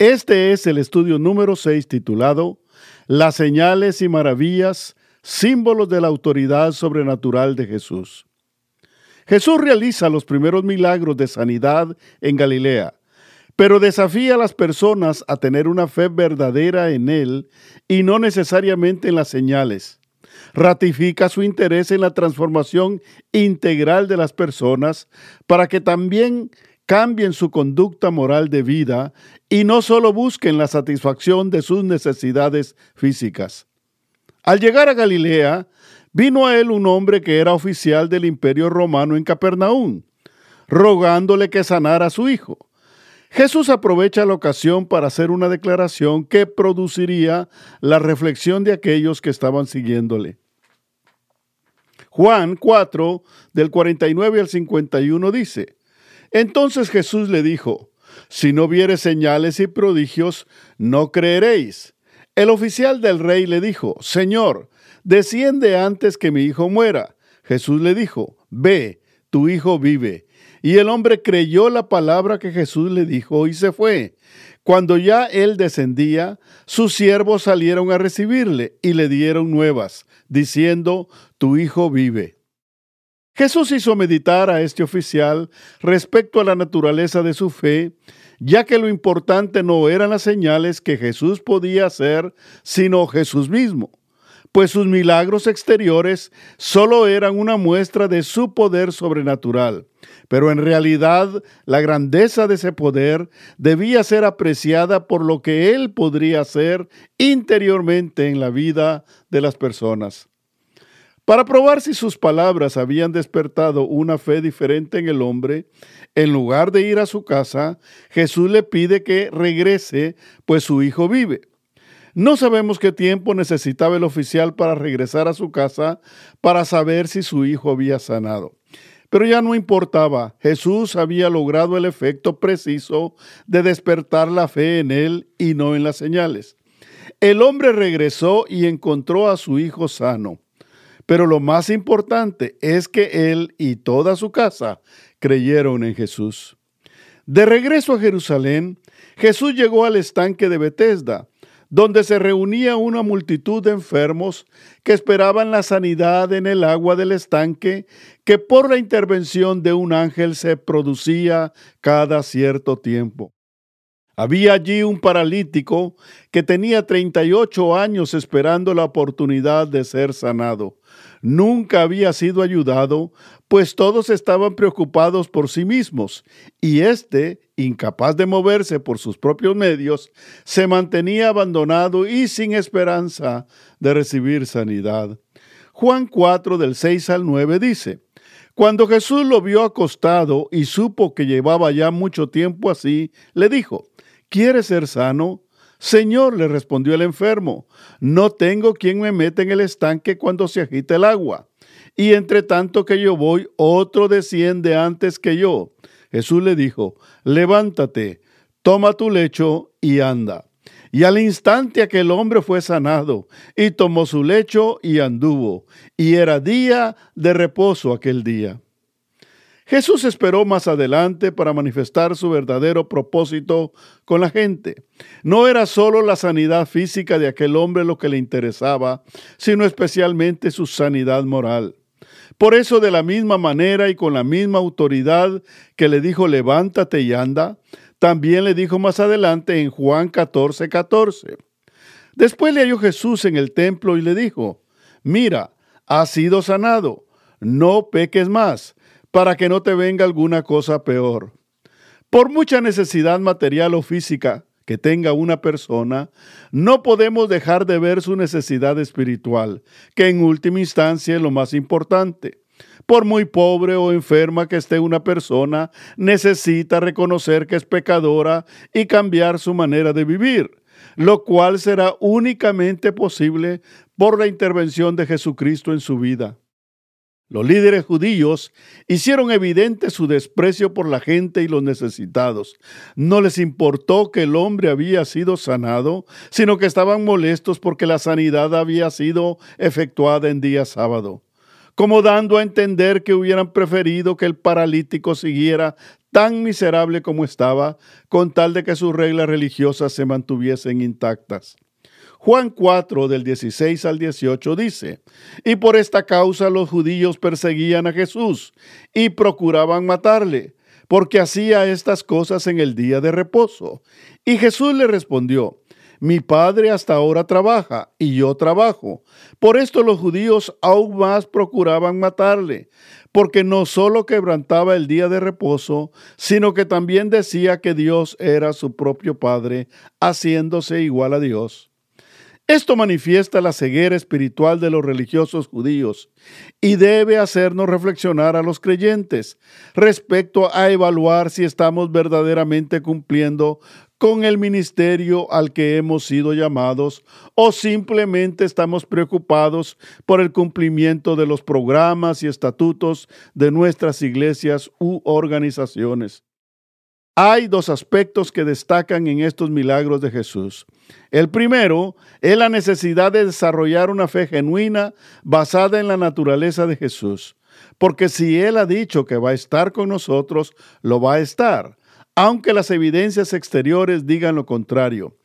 Este es el estudio número 6 titulado Las señales y maravillas, símbolos de la autoridad sobrenatural de Jesús. Jesús realiza los primeros milagros de sanidad en Galilea, pero desafía a las personas a tener una fe verdadera en Él y no necesariamente en las señales. Ratifica su interés en la transformación integral de las personas para que también cambien su conducta moral de vida y no solo busquen la satisfacción de sus necesidades físicas. Al llegar a Galilea, vino a él un hombre que era oficial del imperio romano en Capernaum, rogándole que sanara a su hijo. Jesús aprovecha la ocasión para hacer una declaración que produciría la reflexión de aquellos que estaban siguiéndole. Juan 4, del 49 al 51 dice, entonces Jesús le dijo, si no viere señales y prodigios, no creeréis. El oficial del rey le dijo, Señor, desciende antes que mi hijo muera. Jesús le dijo, Ve, tu hijo vive. Y el hombre creyó la palabra que Jesús le dijo y se fue. Cuando ya él descendía, sus siervos salieron a recibirle y le dieron nuevas, diciendo, Tu hijo vive. Jesús hizo meditar a este oficial respecto a la naturaleza de su fe, ya que lo importante no eran las señales que Jesús podía hacer, sino Jesús mismo, pues sus milagros exteriores solo eran una muestra de su poder sobrenatural, pero en realidad la grandeza de ese poder debía ser apreciada por lo que él podría hacer interiormente en la vida de las personas. Para probar si sus palabras habían despertado una fe diferente en el hombre, en lugar de ir a su casa, Jesús le pide que regrese, pues su hijo vive. No sabemos qué tiempo necesitaba el oficial para regresar a su casa para saber si su hijo había sanado. Pero ya no importaba, Jesús había logrado el efecto preciso de despertar la fe en él y no en las señales. El hombre regresó y encontró a su hijo sano. Pero lo más importante es que él y toda su casa creyeron en Jesús. De regreso a Jerusalén, Jesús llegó al estanque de Bethesda, donde se reunía una multitud de enfermos que esperaban la sanidad en el agua del estanque que por la intervención de un ángel se producía cada cierto tiempo. Había allí un paralítico que tenía 38 años esperando la oportunidad de ser sanado. Nunca había sido ayudado, pues todos estaban preocupados por sí mismos, y éste, incapaz de moverse por sus propios medios, se mantenía abandonado y sin esperanza de recibir sanidad. Juan 4 del 6 al 9 dice, Cuando Jesús lo vio acostado y supo que llevaba ya mucho tiempo así, le dijo, ¿Quieres ser sano? Señor, le respondió el enfermo, no tengo quien me meta en el estanque cuando se agita el agua. Y entre tanto que yo voy, otro desciende antes que yo. Jesús le dijo, levántate, toma tu lecho y anda. Y al instante aquel hombre fue sanado, y tomó su lecho y anduvo. Y era día de reposo aquel día. Jesús esperó más adelante para manifestar su verdadero propósito con la gente. No era solo la sanidad física de aquel hombre lo que le interesaba, sino especialmente su sanidad moral. Por eso, de la misma manera y con la misma autoridad que le dijo levántate y anda, también le dijo más adelante en Juan 14, 14. Después le halló Jesús en el templo y le dijo, mira, has sido sanado, no peques más para que no te venga alguna cosa peor. Por mucha necesidad material o física que tenga una persona, no podemos dejar de ver su necesidad espiritual, que en última instancia es lo más importante. Por muy pobre o enferma que esté una persona, necesita reconocer que es pecadora y cambiar su manera de vivir. lo cual será únicamente posible por la intervención de Jesucristo en su vida. Los líderes judíos hicieron evidente su desprecio por la gente y los necesitados. No les importó que el hombre había sido sanado, sino que estaban molestos porque la sanidad había sido efectuada en día sábado, como dando a entender que hubieran preferido que el paralítico siguiera tan miserable como estaba, con tal de que sus reglas religiosas se mantuviesen intactas. Juan 4 del 16 al 18 dice, y por esta causa los judíos perseguían a Jesús y procuraban matarle, porque hacía estas cosas en el día de reposo. Y Jesús le respondió, mi padre hasta ahora trabaja y yo trabajo. Por esto los judíos aún más procuraban matarle, porque no solo quebrantaba el día de reposo, sino que también decía que Dios era su propio Padre, haciéndose igual a Dios. Esto manifiesta la ceguera espiritual de los religiosos judíos y debe hacernos reflexionar a los creyentes respecto a evaluar si estamos verdaderamente cumpliendo con el ministerio al que hemos sido llamados o simplemente estamos preocupados por el cumplimiento de los programas y estatutos de nuestras iglesias u organizaciones. Hay dos aspectos que destacan en estos milagros de Jesús. El primero es la necesidad de desarrollar una fe genuina basada en la naturaleza de Jesús. Porque si Él ha dicho que va a estar con nosotros, lo va a estar, aunque las evidencias exteriores digan lo contrario.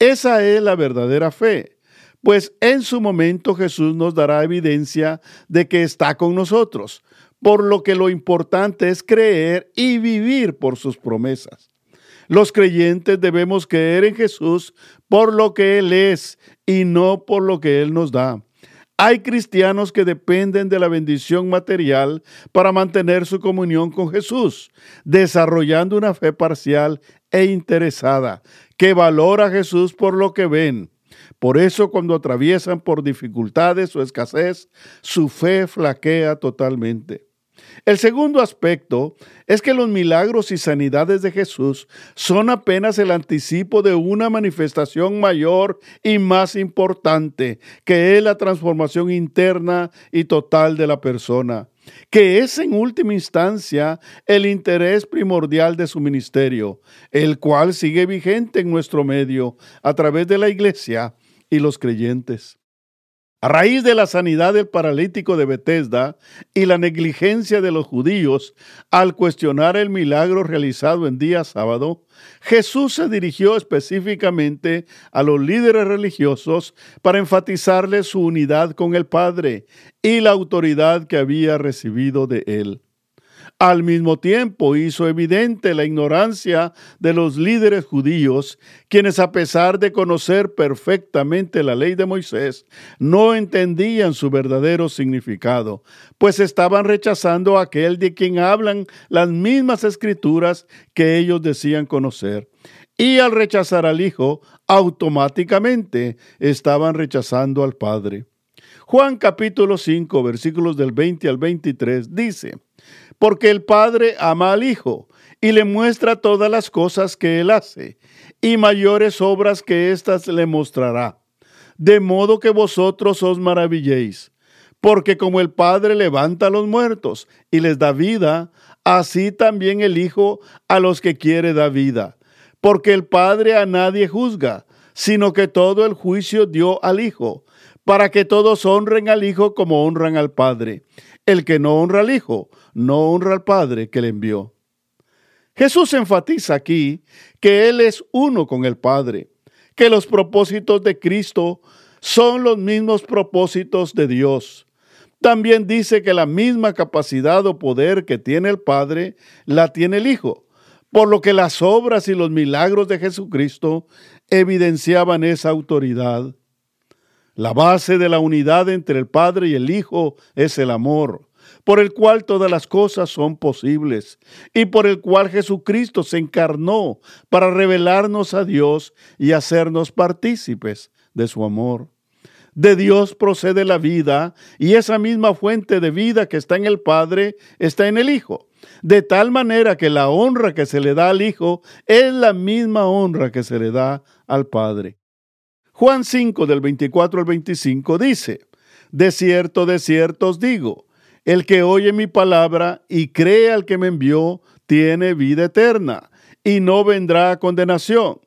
Esa es la verdadera fe, pues en su momento Jesús nos dará evidencia de que está con nosotros por lo que lo importante es creer y vivir por sus promesas. Los creyentes debemos creer en Jesús por lo que Él es y no por lo que Él nos da. Hay cristianos que dependen de la bendición material para mantener su comunión con Jesús, desarrollando una fe parcial e interesada, que valora a Jesús por lo que ven. Por eso cuando atraviesan por dificultades o escasez, su fe flaquea totalmente. El segundo aspecto es que los milagros y sanidades de Jesús son apenas el anticipo de una manifestación mayor y más importante, que es la transformación interna y total de la persona, que es en última instancia el interés primordial de su ministerio, el cual sigue vigente en nuestro medio a través de la iglesia y los creyentes. A raíz de la sanidad del paralítico de Bethesda y la negligencia de los judíos al cuestionar el milagro realizado en día sábado, Jesús se dirigió específicamente a los líderes religiosos para enfatizarles su unidad con el Padre y la autoridad que había recibido de él. Al mismo tiempo hizo evidente la ignorancia de los líderes judíos, quienes a pesar de conocer perfectamente la ley de Moisés, no entendían su verdadero significado, pues estaban rechazando a aquel de quien hablan las mismas escrituras que ellos decían conocer. Y al rechazar al Hijo, automáticamente estaban rechazando al Padre. Juan capítulo 5 versículos del 20 al 23 dice, porque el Padre ama al Hijo y le muestra todas las cosas que él hace, y mayores obras que éstas le mostrará, de modo que vosotros os maravilléis. Porque como el Padre levanta a los muertos y les da vida, así también el Hijo a los que quiere da vida. Porque el Padre a nadie juzga, sino que todo el juicio dio al Hijo, para que todos honren al Hijo como honran al Padre. El que no honra al Hijo, no honra al Padre que le envió. Jesús enfatiza aquí que Él es uno con el Padre, que los propósitos de Cristo son los mismos propósitos de Dios. También dice que la misma capacidad o poder que tiene el Padre la tiene el Hijo, por lo que las obras y los milagros de Jesucristo evidenciaban esa autoridad. La base de la unidad entre el Padre y el Hijo es el amor por el cual todas las cosas son posibles y por el cual Jesucristo se encarnó para revelarnos a Dios y hacernos partícipes de su amor. De Dios procede la vida y esa misma fuente de vida que está en el Padre está en el Hijo. De tal manera que la honra que se le da al Hijo es la misma honra que se le da al Padre. Juan 5 del 24 al 25 dice, De cierto, de cierto os digo, el que oye mi palabra y cree al que me envió, tiene vida eterna, y no vendrá a condenación,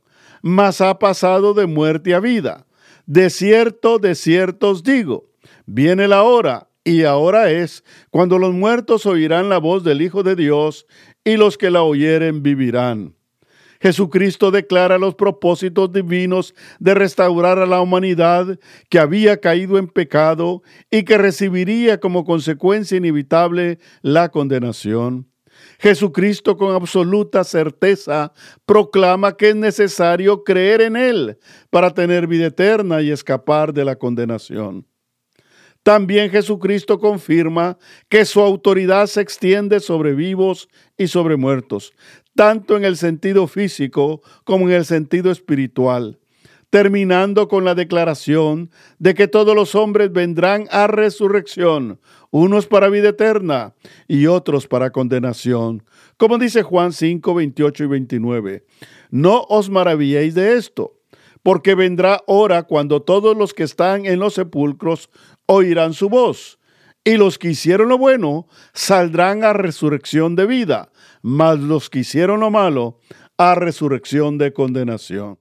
mas ha pasado de muerte a vida. De cierto, de cierto os digo, viene la hora, y ahora es, cuando los muertos oirán la voz del Hijo de Dios, y los que la oyeren vivirán. Jesucristo declara los propósitos divinos de restaurar a la humanidad que había caído en pecado y que recibiría como consecuencia inevitable la condenación. Jesucristo con absoluta certeza proclama que es necesario creer en Él para tener vida eterna y escapar de la condenación. También Jesucristo confirma que su autoridad se extiende sobre vivos y sobre muertos, tanto en el sentido físico como en el sentido espiritual, terminando con la declaración de que todos los hombres vendrán a resurrección, unos para vida eterna y otros para condenación. Como dice Juan 5, 28 y 29, no os maravilléis de esto, porque vendrá hora cuando todos los que están en los sepulcros oirán su voz, y los que hicieron lo bueno saldrán a resurrección de vida, mas los que hicieron lo malo a resurrección de condenación.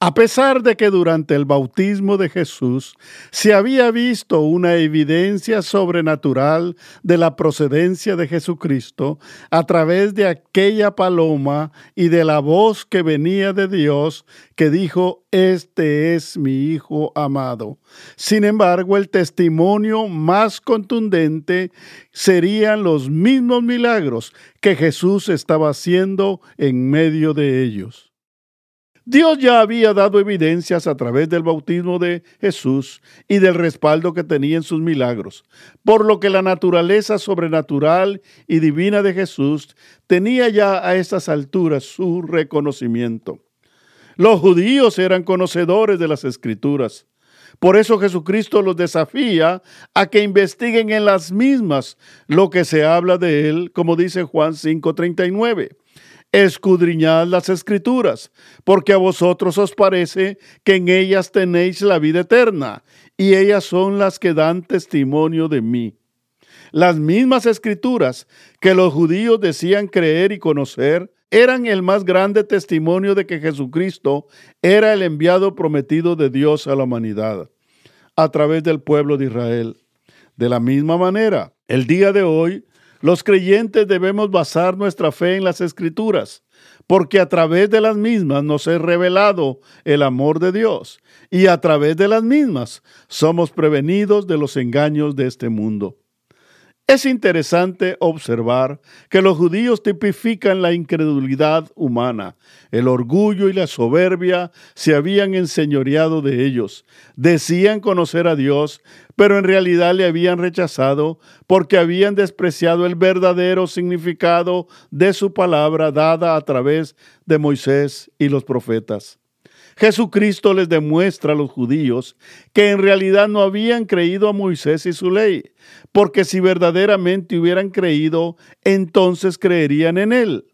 A pesar de que durante el bautismo de Jesús se había visto una evidencia sobrenatural de la procedencia de Jesucristo a través de aquella paloma y de la voz que venía de Dios que dijo, Este es mi Hijo amado. Sin embargo, el testimonio más contundente serían los mismos milagros que Jesús estaba haciendo en medio de ellos. Dios ya había dado evidencias a través del bautismo de Jesús y del respaldo que tenía en sus milagros, por lo que la naturaleza sobrenatural y divina de Jesús tenía ya a estas alturas su reconocimiento. Los judíos eran conocedores de las escrituras. Por eso Jesucristo los desafía a que investiguen en las mismas lo que se habla de él, como dice Juan 5:39 escudriñad las escrituras, porque a vosotros os parece que en ellas tenéis la vida eterna, y ellas son las que dan testimonio de mí. Las mismas escrituras que los judíos decían creer y conocer eran el más grande testimonio de que Jesucristo era el enviado prometido de Dios a la humanidad, a través del pueblo de Israel. De la misma manera, el día de hoy los creyentes debemos basar nuestra fe en las escrituras, porque a través de las mismas nos es revelado el amor de Dios y a través de las mismas somos prevenidos de los engaños de este mundo. Es interesante observar que los judíos tipifican la incredulidad humana. El orgullo y la soberbia se habían enseñoreado de ellos. Decían conocer a Dios, pero en realidad le habían rechazado porque habían despreciado el verdadero significado de su palabra dada a través de Moisés y los profetas. Jesucristo les demuestra a los judíos que en realidad no habían creído a Moisés y su ley, porque si verdaderamente hubieran creído, entonces creerían en él.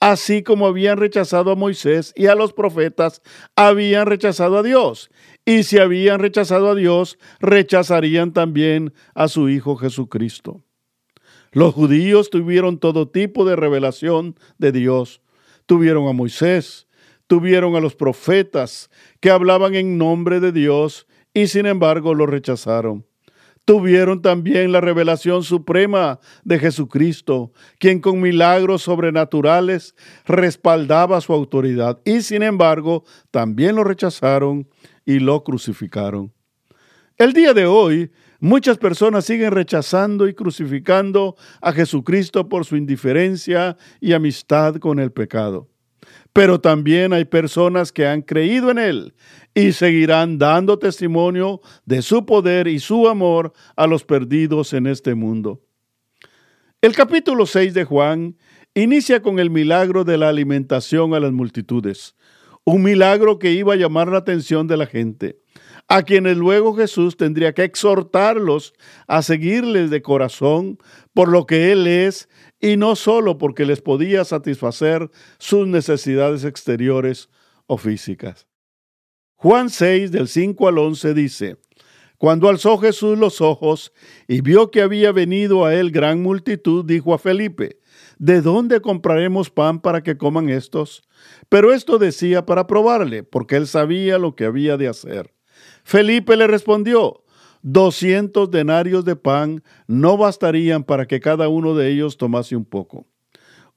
Así como habían rechazado a Moisés y a los profetas, habían rechazado a Dios. Y si habían rechazado a Dios, rechazarían también a su Hijo Jesucristo. Los judíos tuvieron todo tipo de revelación de Dios. Tuvieron a Moisés, tuvieron a los profetas que hablaban en nombre de Dios y sin embargo lo rechazaron. Tuvieron también la revelación suprema de Jesucristo, quien con milagros sobrenaturales respaldaba su autoridad y sin embargo también lo rechazaron y lo crucificaron. El día de hoy, muchas personas siguen rechazando y crucificando a Jesucristo por su indiferencia y amistad con el pecado pero también hay personas que han creído en Él y seguirán dando testimonio de su poder y su amor a los perdidos en este mundo. El capítulo 6 de Juan inicia con el milagro de la alimentación a las multitudes, un milagro que iba a llamar la atención de la gente, a quienes luego Jesús tendría que exhortarlos a seguirles de corazón por lo que Él es y no solo porque les podía satisfacer sus necesidades exteriores o físicas. Juan 6 del 5 al 11 dice, Cuando alzó Jesús los ojos y vio que había venido a él gran multitud, dijo a Felipe, ¿de dónde compraremos pan para que coman estos? Pero esto decía para probarle, porque él sabía lo que había de hacer. Felipe le respondió, doscientos denarios de pan no bastarían para que cada uno de ellos tomase un poco.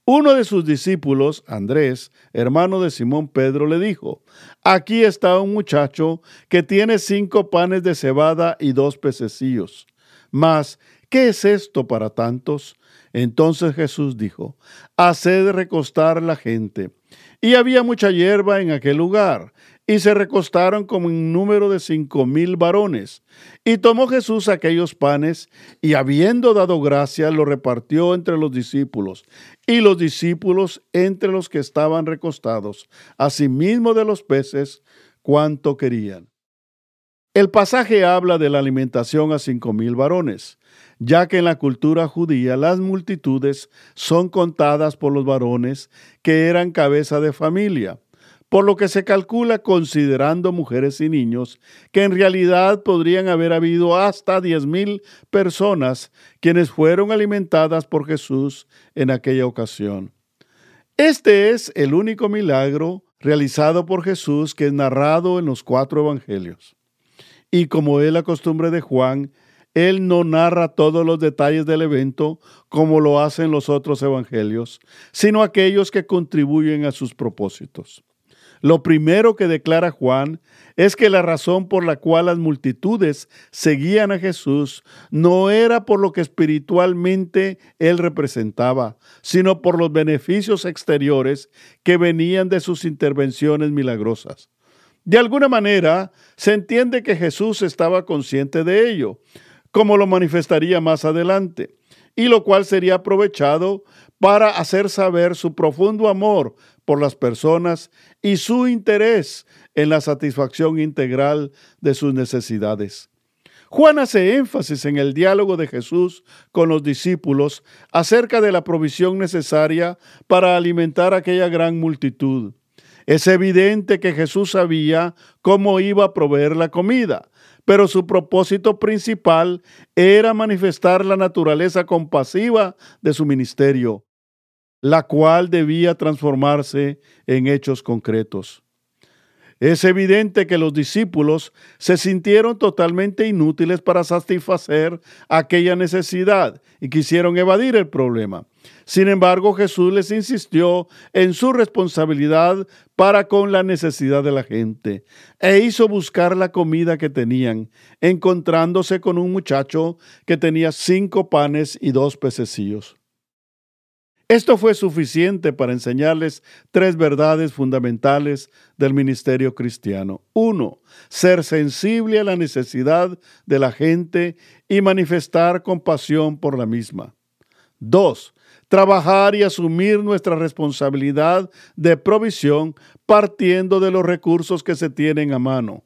Uno de sus discípulos, Andrés, hermano de Simón Pedro, le dijo, Aquí está un muchacho que tiene cinco panes de cebada y dos pececillos. Mas, ¿qué es esto para tantos? Entonces Jesús dijo, Haced recostar la gente. Y había mucha hierba en aquel lugar, y se recostaron como en número de cinco mil varones. Y tomó Jesús aquellos panes, y habiendo dado gracia, lo repartió entre los discípulos, y los discípulos entre los que estaban recostados, asimismo de los peces, cuanto querían. El pasaje habla de la alimentación a cinco mil varones, ya que en la cultura judía las multitudes son contadas por los varones que eran cabeza de familia por lo que se calcula considerando mujeres y niños que en realidad podrían haber habido hasta 10.000 personas quienes fueron alimentadas por Jesús en aquella ocasión. Este es el único milagro realizado por Jesús que es narrado en los cuatro evangelios. Y como es la costumbre de Juan, él no narra todos los detalles del evento como lo hacen los otros evangelios, sino aquellos que contribuyen a sus propósitos. Lo primero que declara Juan es que la razón por la cual las multitudes seguían a Jesús no era por lo que espiritualmente él representaba, sino por los beneficios exteriores que venían de sus intervenciones milagrosas. De alguna manera, se entiende que Jesús estaba consciente de ello, como lo manifestaría más adelante, y lo cual sería aprovechado para hacer saber su profundo amor por las personas y su interés en la satisfacción integral de sus necesidades. Juan hace énfasis en el diálogo de Jesús con los discípulos acerca de la provisión necesaria para alimentar aquella gran multitud. Es evidente que Jesús sabía cómo iba a proveer la comida, pero su propósito principal era manifestar la naturaleza compasiva de su ministerio la cual debía transformarse en hechos concretos. Es evidente que los discípulos se sintieron totalmente inútiles para satisfacer aquella necesidad y quisieron evadir el problema. Sin embargo, Jesús les insistió en su responsabilidad para con la necesidad de la gente e hizo buscar la comida que tenían, encontrándose con un muchacho que tenía cinco panes y dos pececillos. Esto fue suficiente para enseñarles tres verdades fundamentales del ministerio cristiano. Uno, ser sensible a la necesidad de la gente y manifestar compasión por la misma. Dos, trabajar y asumir nuestra responsabilidad de provisión partiendo de los recursos que se tienen a mano.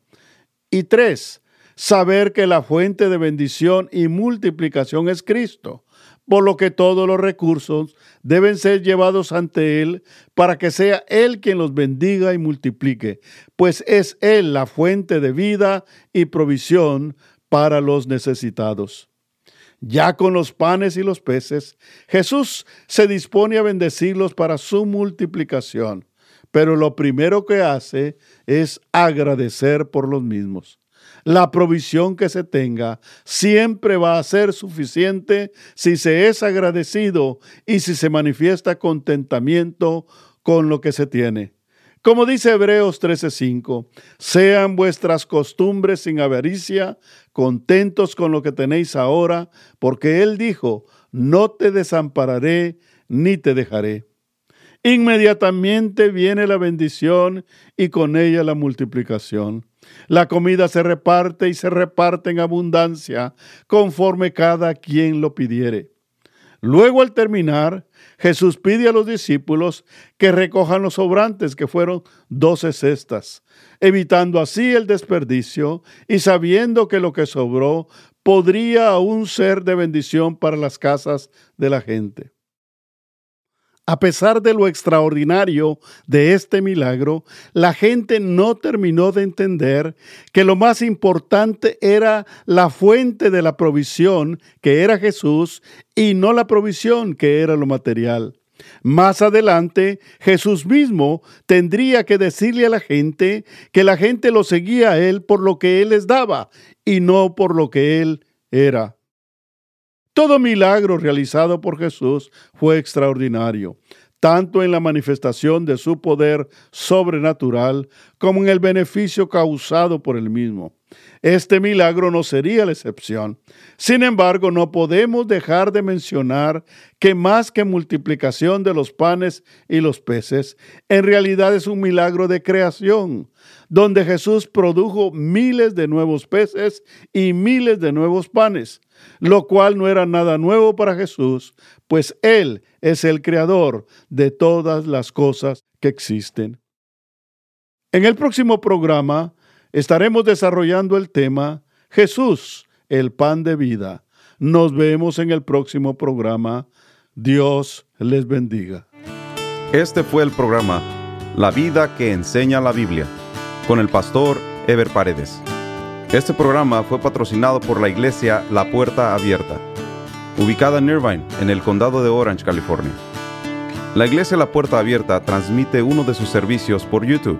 Y tres, saber que la fuente de bendición y multiplicación es Cristo por lo que todos los recursos deben ser llevados ante Él para que sea Él quien los bendiga y multiplique, pues es Él la fuente de vida y provisión para los necesitados. Ya con los panes y los peces, Jesús se dispone a bendecirlos para su multiplicación, pero lo primero que hace es agradecer por los mismos la provisión que se tenga siempre va a ser suficiente si se es agradecido y si se manifiesta contentamiento con lo que se tiene. Como dice Hebreos 13:5, sean vuestras costumbres sin avaricia, contentos con lo que tenéis ahora, porque Él dijo, no te desampararé ni te dejaré. Inmediatamente viene la bendición y con ella la multiplicación. La comida se reparte y se reparte en abundancia, conforme cada quien lo pidiere. Luego al terminar, Jesús pide a los discípulos que recojan los sobrantes, que fueron doce cestas, evitando así el desperdicio y sabiendo que lo que sobró podría aún ser de bendición para las casas de la gente. A pesar de lo extraordinario de este milagro, la gente no terminó de entender que lo más importante era la fuente de la provisión, que era Jesús, y no la provisión, que era lo material. Más adelante, Jesús mismo tendría que decirle a la gente que la gente lo seguía a Él por lo que Él les daba y no por lo que Él era. Todo milagro realizado por Jesús fue extraordinario, tanto en la manifestación de su poder sobrenatural como en el beneficio causado por él mismo. Este milagro no sería la excepción. Sin embargo, no podemos dejar de mencionar que más que multiplicación de los panes y los peces, en realidad es un milagro de creación, donde Jesús produjo miles de nuevos peces y miles de nuevos panes lo cual no era nada nuevo para Jesús, pues Él es el creador de todas las cosas que existen. En el próximo programa estaremos desarrollando el tema Jesús, el pan de vida. Nos vemos en el próximo programa. Dios les bendiga. Este fue el programa La vida que enseña la Biblia con el pastor Ever Paredes. Este programa fue patrocinado por la iglesia La Puerta Abierta, ubicada en Irvine, en el condado de Orange, California. La iglesia La Puerta Abierta transmite uno de sus servicios por YouTube.